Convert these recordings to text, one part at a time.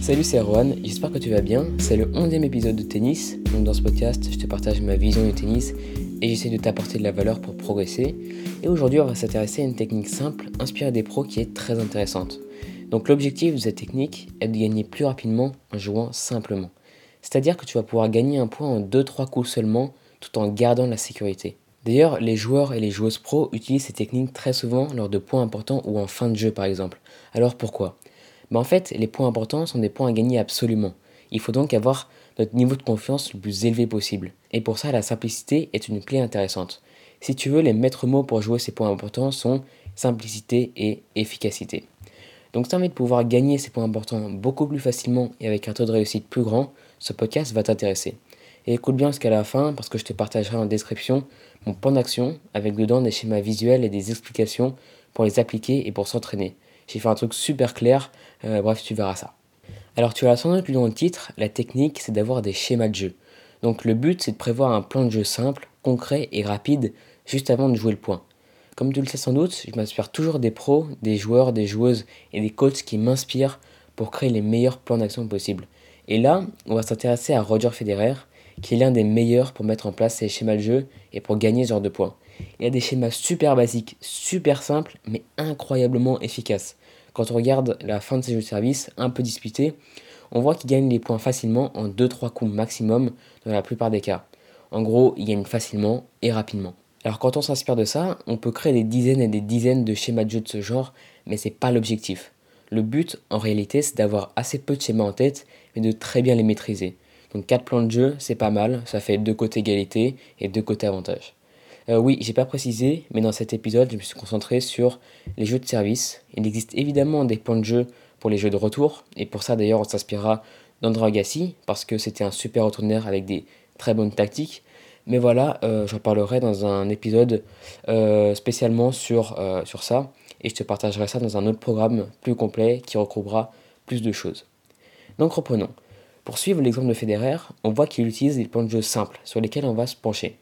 Salut, c'est Erwan, j'espère que tu vas bien. C'est le 11e épisode de tennis. Donc, dans ce podcast, je te partage ma vision du tennis et j'essaie de t'apporter de la valeur pour progresser. Et aujourd'hui, on va s'intéresser à une technique simple inspirée des pros qui est très intéressante. Donc, l'objectif de cette technique est de gagner plus rapidement en jouant simplement. C'est-à-dire que tu vas pouvoir gagner un point en 2-3 coups seulement tout en gardant la sécurité. D'ailleurs, les joueurs et les joueuses pros utilisent ces techniques très souvent lors de points importants ou en fin de jeu par exemple. Alors pourquoi? Mais en fait, les points importants sont des points à gagner absolument. Il faut donc avoir notre niveau de confiance le plus élevé possible. Et pour ça, la simplicité est une clé intéressante. Si tu veux, les maîtres mots pour jouer ces points importants sont simplicité et efficacité. Donc si tu as envie de pouvoir gagner ces points importants beaucoup plus facilement et avec un taux de réussite plus grand, ce podcast va t'intéresser. Et écoute bien jusqu'à la fin parce que je te partagerai en description mon plan d'action avec dedans des schémas visuels et des explications pour les appliquer et pour s'entraîner. J'ai fait un truc super clair, euh, bref, tu verras ça. Alors tu as sans doute lu dans le titre, la technique c'est d'avoir des schémas de jeu. Donc le but c'est de prévoir un plan de jeu simple, concret et rapide juste avant de jouer le point. Comme tu le sais sans doute, je m'inspire toujours des pros, des joueurs, des joueuses et des coachs qui m'inspirent pour créer les meilleurs plans d'action possibles. Et là, on va s'intéresser à Roger Federer, qui est l'un des meilleurs pour mettre en place ces schémas de jeu et pour gagner ce genre de points. Il y a des schémas super basiques, super simples, mais incroyablement efficaces. Quand on regarde la fin de ses jeux de service, un peu disputés, on voit qu'il gagne les points facilement en 2-3 coups maximum dans la plupart des cas. En gros, il gagne facilement et rapidement. Alors quand on s'inspire de ça, on peut créer des dizaines et des dizaines de schémas de jeu de ce genre, mais c'est pas l'objectif. Le but, en réalité, c'est d'avoir assez peu de schémas en tête, mais de très bien les maîtriser. Donc 4 plans de jeu, c'est pas mal, ça fait deux côtés égalité et deux côtés avantage. Euh, oui, j'ai pas précisé, mais dans cet épisode, je me suis concentré sur les jeux de service. Il existe évidemment des plans de jeu pour les jeux de retour, et pour ça d'ailleurs on s'inspirera d'André Agassi, parce que c'était un super retourneur avec des très bonnes tactiques. Mais voilà, euh, j'en parlerai dans un épisode euh, spécialement sur, sur ça, et je te partagerai ça dans un autre programme plus complet qui regroupera plus de choses. Donc reprenons. Pour suivre l'exemple de Federer, on voit qu'il utilise des plans de jeu simples sur lesquels on va se pencher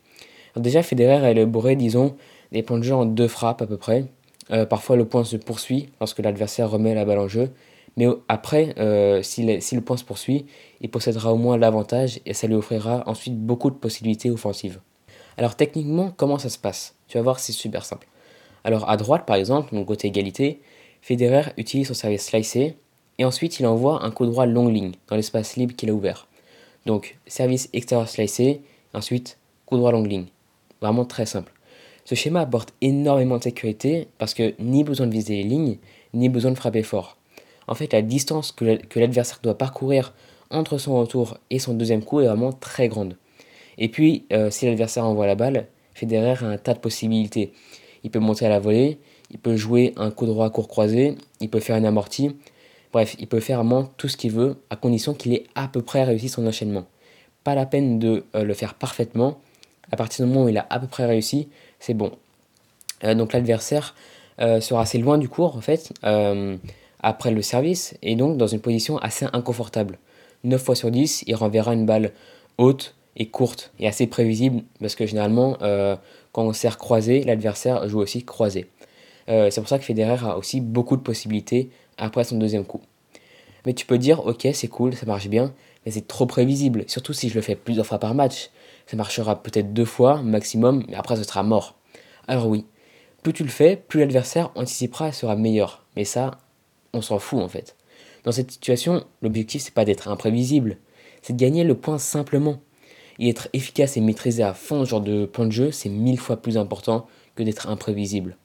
déjà, Federer a élaboré, disons, des points de jeu en deux frappes à peu près. Euh, parfois, le point se poursuit lorsque l'adversaire remet la balle en jeu. Mais après, euh, si, le point se poursuit, il possédera au moins l'avantage et ça lui offrira ensuite beaucoup de possibilités offensives. Alors techniquement, comment ça se passe? Tu vas voir, c'est super simple. Alors à droite, par exemple, donc côté égalité, Federer utilise son service slicé et ensuite il envoie un coup droit longue ligne dans l'espace libre qu'il a ouvert. Donc service extérieur slicé, ensuite coup droit longue ligne. Vraiment très simple. Ce schéma apporte énormément de sécurité parce que ni besoin de viser les lignes, ni besoin de frapper fort. En fait, la distance que l'adversaire doit parcourir entre son retour et son deuxième coup est vraiment très grande. Et puis, euh, si l'adversaire envoie la balle, Federer a un tas de possibilités. Il peut monter à la volée, il peut jouer un coup droit court croisé, il peut faire une amortie. Bref, il peut faire vraiment tout ce qu'il veut à condition qu'il ait à peu près réussi son enchaînement. Pas la peine de euh, le faire parfaitement, à partir du moment où il a à peu près réussi, c'est bon. Euh, donc l'adversaire euh, sera assez loin du cours en fait, euh, après le service, et donc dans une position assez inconfortable. 9 fois sur 10, il renverra une balle haute et courte, et assez prévisible, parce que généralement, quand on sert croisé, l'adversaire joue aussi croisé. c'est pour ça que Federer a aussi beaucoup de possibilités après son deuxième coup. Mais tu peux dire, ok, c'est cool, ça marche bien, mais c'est trop prévisible, surtout si je le fais plusieurs fois par match ça marchera peut-être deux fois maximum, mais après ce sera mort. Alors oui, plus tu le fais, plus l'adversaire anticipera et sera meilleur. Mais ça, on s'en fout en fait. Dans cette situation, l'objectif c'est pas d'être imprévisible, c'est de gagner le point simplement. Et être efficace et maîtriser à fond ce genre de point de jeu, c'est mille fois plus important que d'être imprévisible.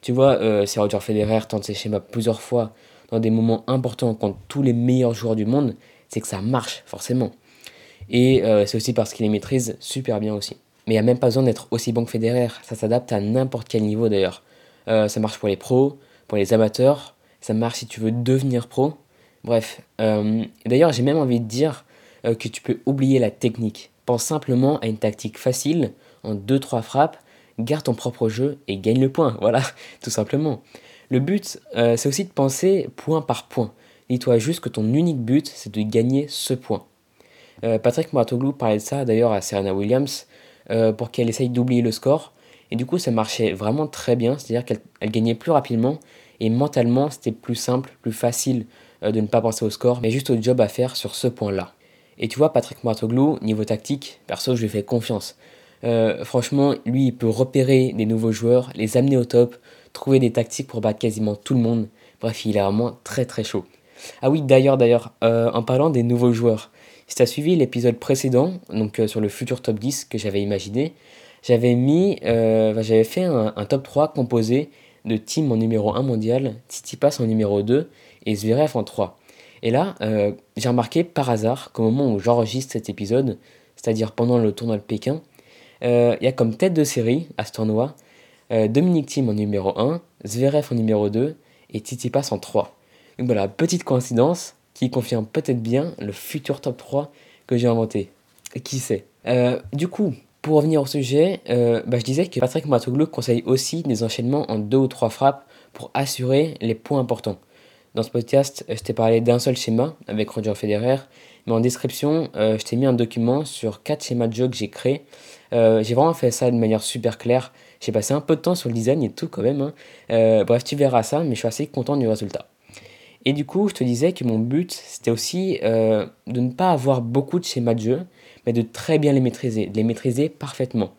Tu vois, euh, si Roger Federer tente ses schémas plusieurs fois dans des moments importants contre tous les meilleurs joueurs du monde, c'est que ça marche forcément. Et euh, c'est aussi parce qu'il les maîtrise super bien aussi. Mais il n'y a même pas besoin d'être aussi bon que Federer. Ça s'adapte à n'importe quel niveau d'ailleurs. Euh, ça marche pour les pros, pour les amateurs. Ça marche si tu veux devenir pro. Bref. Euh, d'ailleurs, j'ai même envie de dire que tu peux oublier la technique. Pense simplement à une tactique facile, en 2-3 frappes, garde ton propre jeu et gagne le point. Voilà, tout simplement. Le but, c'est aussi de penser point par point. Dis-toi juste que ton unique but, c'est de gagner ce point. Euh, Patrick Mouratoglou parlait de ça d'ailleurs à Serena Williams euh, pour qu'elle essaye d'oublier le score. Et du coup, ça marchait vraiment très bien, c'est-à-dire qu'elle gagnait plus rapidement et mentalement, c'était plus simple, plus facile euh, de ne pas penser au score, mais juste au job à faire sur ce point-là. Et tu vois, Patrick Martoglou, niveau tactique, perso, je lui fais confiance. Franchement, lui, il peut repérer des nouveaux joueurs, les amener au top, trouver des tactiques pour battre quasiment tout le monde. Bref, il est vraiment très très chaud. Ah oui, d'ailleurs, d'ailleurs, euh, en parlant des nouveaux joueurs, si tu as suivi l'épisode précédent, donc sur le futur top 10 que j'avais imaginé, j'avais mis, j'avais fait un, top 3 composé de Team en numéro 1 mondial, Tsitsipas en numéro 2 et Zverev en 3. Et là, euh, j'ai remarqué par hasard qu'au moment où j'enregistre cet épisode, c'est-à-dire pendant le tournoi de Pékin, euh, il y a comme tête de série à ce tournoi euh, Dominique Thiem en numéro 1, Zverev en numéro 2 et Tsitsipas en 3. Donc voilà, petite coïncidence qui confirme peut-être bien le futur top 3 que j'ai inventé. Qui sait? Du coup, pour revenir au sujet, bah, je disais que Patrick Matoglou conseille aussi des enchaînements en deux ou trois frappes pour assurer les points importants. Dans ce podcast, je t'ai parlé d'un seul schéma avec Roger Federer, mais en description, euh, je t'ai mis un document sur quatre schémas de jeu que j'ai créés. Euh, j'ai vraiment fait ça de manière super claire. J'ai passé un peu de temps sur le design et tout quand même. Hein. Euh, bref, tu verras ça, mais je suis assez content du résultat. Et du coup, je te disais que mon but, c'était aussi de ne pas avoir beaucoup de schémas de jeu, mais de très bien les maîtriser, de les maîtriser parfaitement.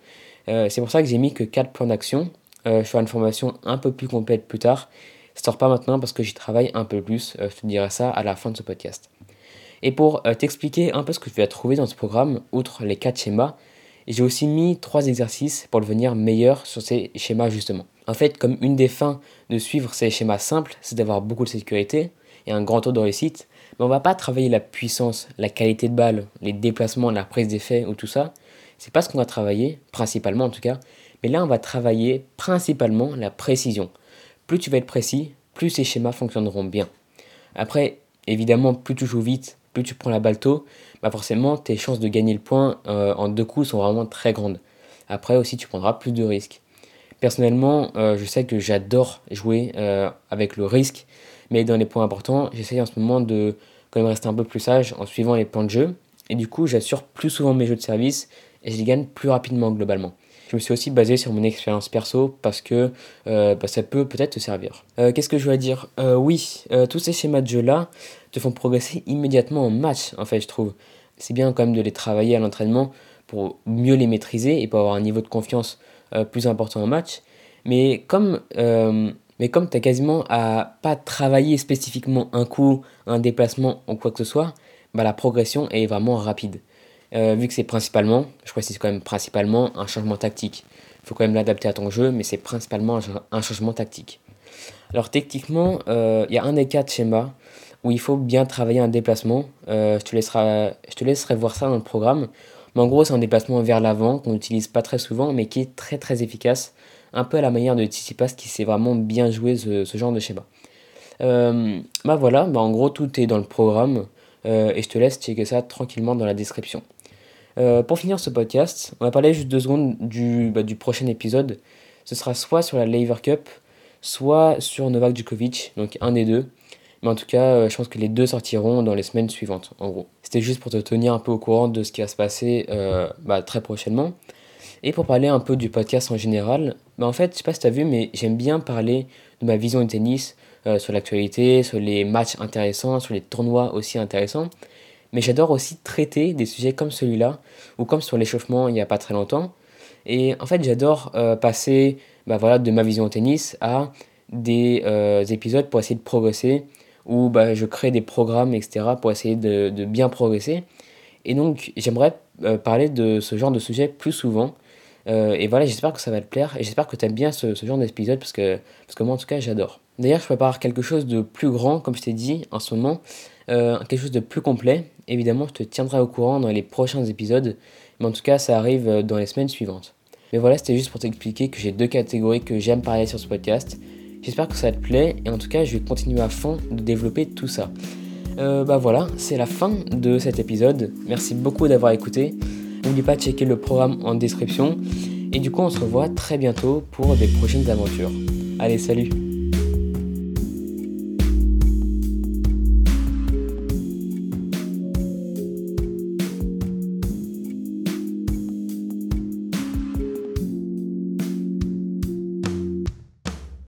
c'est pour ça que j'ai mis que 4 plans d'action. je ferai une formation un peu plus complète plus tard ça sort pas maintenant parce que j'y travaille un peu plus. Euh, je te dirai ça à la fin de ce podcast. Et pour euh, t'expliquer un peu ce que tu vas trouver dans ce programme, outre les quatre schémas, j'ai aussi mis trois exercices pour devenir meilleur sur ces schémas justement. En fait, comme une des fins de suivre ces schémas simples, c'est d'avoir beaucoup de sécurité et un grand taux de réussite, mais on va pas travailler la puissance, la qualité de balle, les déplacements, la prise d'effet ou tout ça. C'est pas ce qu'on va travailler, principalement en tout cas, mais là on va travailler principalement la précision plus tu vas être précis, plus ces schémas fonctionneront bien. Après, évidemment, plus tu joues vite, plus tu prends la balle tôt, bah forcément tes chances de gagner le point euh, en deux coups sont vraiment très grandes. Après aussi, tu prendras plus de risques. Personnellement, euh, je sais que j'adore jouer euh, avec le risque, mais dans les points importants, j'essaye en ce moment de quand même rester un peu plus sage en suivant les plans de jeu. Et du coup, j'assure plus souvent mes jeux de service et je les gagne plus rapidement globalement. Je me suis aussi basé sur mon expérience perso parce que euh, bah, ça peut peut-être te servir. Qu'est-ce que je voulais dire? Oui, tous ces schémas de jeu-là te font progresser immédiatement en match, en fait, je trouve. C'est bien quand même de les travailler à l'entraînement pour mieux les maîtriser et pour avoir un niveau de confiance plus important en match. Mais comme, mais comme tu as quasiment à pas travailler spécifiquement un coup, un déplacement ou quoi que ce soit, bah, la progression est vraiment rapide. Euh, vu que c'est principalement, je crois que c'est quand même principalement un changement tactique. Il faut quand même l'adapter à ton jeu, mais c'est principalement un changement tactique. Alors techniquement, euh, il y a un des quatre schémas où il faut bien travailler un déplacement. Euh, je, te laisserai, je te laisserai voir ça dans le programme. Mais en gros, c'est un déplacement vers l'avant qu'on n'utilise pas très souvent, mais qui est très très efficace. Un peu à la manière de Tsitsipas qui sait vraiment bien jouer ce, genre de schéma. bah voilà, bah en gros, tout est dans le programme. et je te laisse checker ça tranquillement dans la description. Euh, pour finir ce podcast, on va parler juste deux secondes du, bah, du prochain épisode. Ce sera soit sur la Lever Cup, soit sur Novak Djokovic, donc un des deux. Mais en tout cas, euh, je pense que les deux sortiront dans les semaines suivantes, en gros. C'était juste pour te tenir un peu au courant de ce qui va se passer euh, bah, très prochainement. Et pour parler un peu du podcast en général, bah, en fait, je sais pas si tu as vu, mais j'aime bien parler de ma vision du tennis, sur l'actualité, sur les matchs intéressants, sur les tournois aussi intéressants mais j'adore aussi traiter des sujets comme celui-là, ou comme sur l'échauffement il n'y a pas très longtemps. Et en fait, j'adore euh, passer bah, voilà, de ma vision au tennis à des euh, épisodes pour essayer de progresser, où bah, je crée des programmes, etc., pour essayer de, de bien progresser. Et donc, j'aimerais euh, parler de ce genre de sujet plus souvent. et voilà, j'espère que ça va te plaire, et j'espère que tu aimes bien ce, ce genre d'épisode, parce que, parce que moi, en tout cas, j'adore. D'ailleurs, je prépare quelque chose de plus grand, comme je t'ai dit, en ce moment. Euh, quelque chose de plus complet. Évidemment, je te tiendrai au courant dans les prochains épisodes, mais en tout cas, ça arrive euh, dans les semaines suivantes. Mais voilà, c'était juste pour t'expliquer que j'ai deux catégories que j'aime parler sur ce podcast. J'espère que ça te plaît, et en tout cas, je vais continuer à fond de développer tout ça. Euh, bah voilà, c'est la fin de cet épisode. Merci beaucoup d'avoir écouté. N'oublie pas de checker le programme en description. Et du coup, on se revoit très bientôt pour des prochaines aventures. Allez, salut